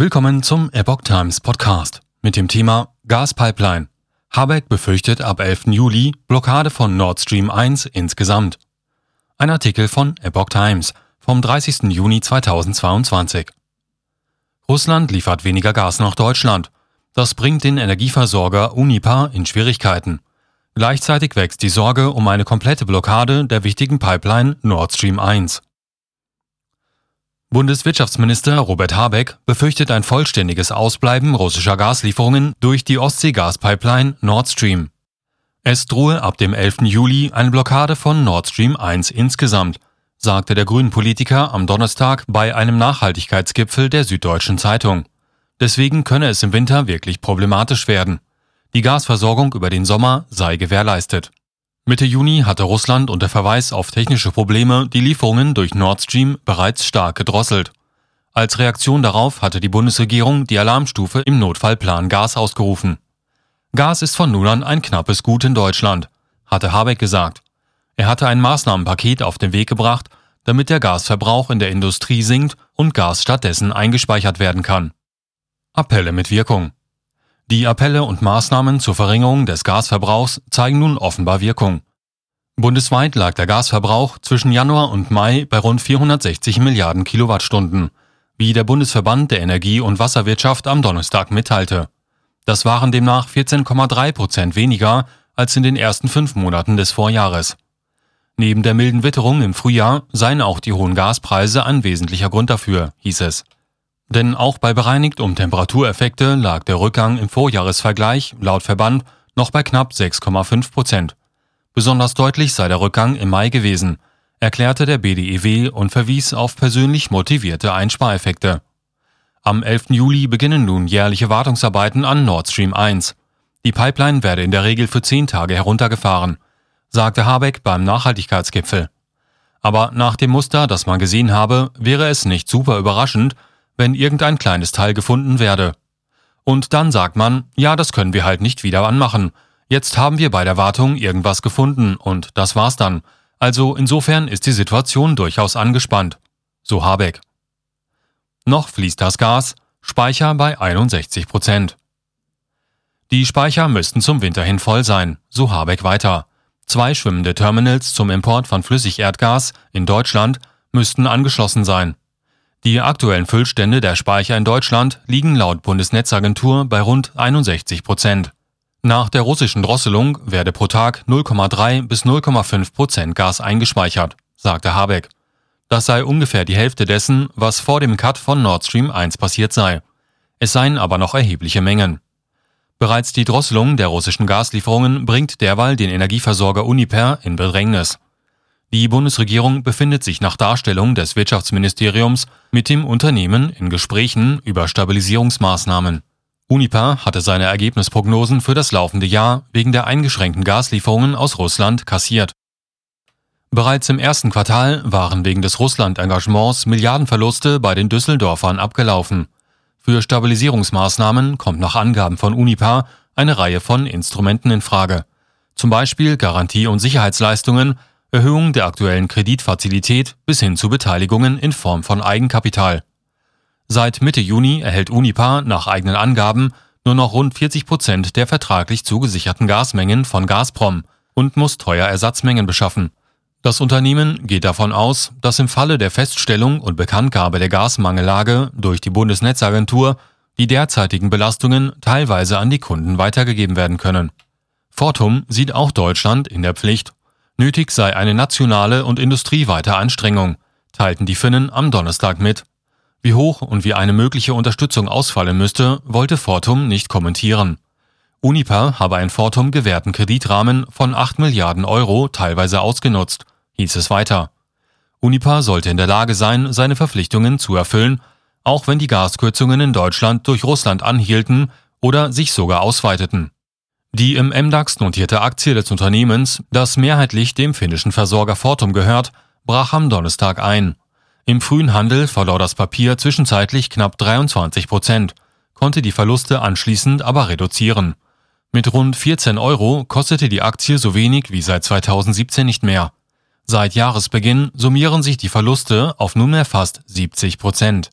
Willkommen zum Epoch Times Podcast mit dem Thema Gaspipeline. Habeck befürchtet ab 11. Juli Blockade von Nord Stream 1 insgesamt. Ein Artikel von Epoch Times vom 30. Juni 2022. Russland liefert weniger Gas nach Deutschland. Das bringt den Energieversorger Unipa in Schwierigkeiten. Gleichzeitig wächst die Sorge um eine komplette Blockade der wichtigen Pipeline Nord Stream 1. Bundeswirtschaftsminister Robert Habeck befürchtet ein vollständiges Ausbleiben russischer Gaslieferungen durch die Ostsee-Gaspipeline Nord Stream. Es drohe ab dem 11. Juli eine Blockade von Nord Stream 1 insgesamt, sagte der Grünen-Politiker am Donnerstag bei einem Nachhaltigkeitsgipfel der Süddeutschen Zeitung. Deswegen könne es im Winter wirklich problematisch werden. Die Gasversorgung über den Sommer sei gewährleistet. Mitte Juni hatte Russland unter Verweis auf technische Probleme die Lieferungen durch Nord Stream bereits stark gedrosselt. Als Reaktion darauf hatte die Bundesregierung die Alarmstufe im Notfallplan Gas ausgerufen. Gas ist von nun an ein knappes Gut in Deutschland, hatte Habeck gesagt. Er hatte ein Maßnahmenpaket auf den Weg gebracht, damit der Gasverbrauch in der Industrie sinkt und Gas stattdessen eingespeichert werden kann. Appelle mit Wirkung. Die Appelle und Maßnahmen zur Verringerung des Gasverbrauchs zeigen nun offenbar Wirkung. Bundesweit lag der Gasverbrauch zwischen Januar und Mai bei rund 460 Milliarden Kilowattstunden, wie der Bundesverband der Energie- und Wasserwirtschaft am Donnerstag mitteilte. Das waren demnach 14,3 Prozent weniger als in den ersten fünf Monaten des Vorjahres. Neben der milden Witterung im Frühjahr seien auch die hohen Gaspreise ein wesentlicher Grund dafür, hieß es. Denn auch bei bereinigt um Temperatureffekte lag der Rückgang im Vorjahresvergleich laut Verband noch bei knapp 6,5 Prozent. Besonders deutlich sei der Rückgang im Mai gewesen, erklärte der BDEW und verwies auf persönlich motivierte Einspareffekte. Am 11. Juli beginnen nun jährliche Wartungsarbeiten an Nord Stream 1. Die Pipeline werde in der Regel für zehn Tage heruntergefahren, sagte Habeck beim Nachhaltigkeitsgipfel. Aber nach dem Muster, das man gesehen habe, wäre es nicht super überraschend, wenn irgendein kleines Teil gefunden werde. Und dann sagt man, ja, das können wir halt nicht wieder anmachen. Jetzt haben wir bei der Wartung irgendwas gefunden und das war's dann. Also insofern ist die Situation durchaus angespannt. So Habeck. Noch fließt das Gas, Speicher bei 61 Prozent. Die Speicher müssten zum Winter hin voll sein, so Habeck weiter. Zwei schwimmende Terminals zum Import von Flüssigerdgas in Deutschland müssten angeschlossen sein. Die aktuellen Füllstände der Speicher in Deutschland liegen laut Bundesnetzagentur bei rund 61 Prozent. Nach der russischen Drosselung werde pro Tag 0,3 bis 0,5 Prozent Gas eingespeichert, sagte Habeck. Das sei ungefähr die Hälfte dessen, was vor dem Cut von Nord Stream 1 passiert sei. Es seien aber noch erhebliche Mengen. Bereits die Drosselung der russischen Gaslieferungen bringt derweil den Energieversorger Uniper in Bedrängnis. Die Bundesregierung befindet sich nach Darstellung des Wirtschaftsministeriums mit dem Unternehmen in Gesprächen über Stabilisierungsmaßnahmen. Unipa hatte seine Ergebnisprognosen für das laufende Jahr wegen der eingeschränkten Gaslieferungen aus Russland kassiert. Bereits im ersten Quartal waren wegen des Russland-Engagements Milliardenverluste bei den Düsseldorfern abgelaufen. Für Stabilisierungsmaßnahmen kommt nach Angaben von Unipa eine Reihe von Instrumenten in Frage. Zum Beispiel Garantie- und Sicherheitsleistungen Erhöhung der aktuellen Kreditfazilität bis hin zu Beteiligungen in Form von Eigenkapital. Seit Mitte Juni erhält Unipa nach eigenen Angaben nur noch rund 40 Prozent der vertraglich zugesicherten Gasmengen von Gazprom und muss teuer Ersatzmengen beschaffen. Das Unternehmen geht davon aus, dass im Falle der Feststellung und Bekanntgabe der Gasmangellage durch die Bundesnetzagentur die derzeitigen Belastungen teilweise an die Kunden weitergegeben werden können. Fortum sieht auch Deutschland in der Pflicht Nötig sei eine nationale und industrieweite Anstrengung, teilten die Finnen am Donnerstag mit. Wie hoch und wie eine mögliche Unterstützung ausfallen müsste, wollte Fortum nicht kommentieren. Uniper habe einen Fortum gewährten Kreditrahmen von 8 Milliarden Euro teilweise ausgenutzt, hieß es weiter. Uniper sollte in der Lage sein, seine Verpflichtungen zu erfüllen, auch wenn die Gaskürzungen in Deutschland durch Russland anhielten oder sich sogar ausweiteten. Die im MDAX notierte Aktie des Unternehmens, das mehrheitlich dem finnischen Versorger Fortum gehört, brach am Donnerstag ein. Im frühen Handel verlor das Papier zwischenzeitlich knapp 23 Prozent, konnte die Verluste anschließend aber reduzieren. Mit rund 14 Euro kostete die Aktie so wenig wie seit 2017 nicht mehr. Seit Jahresbeginn summieren sich die Verluste auf nunmehr fast 70 Prozent.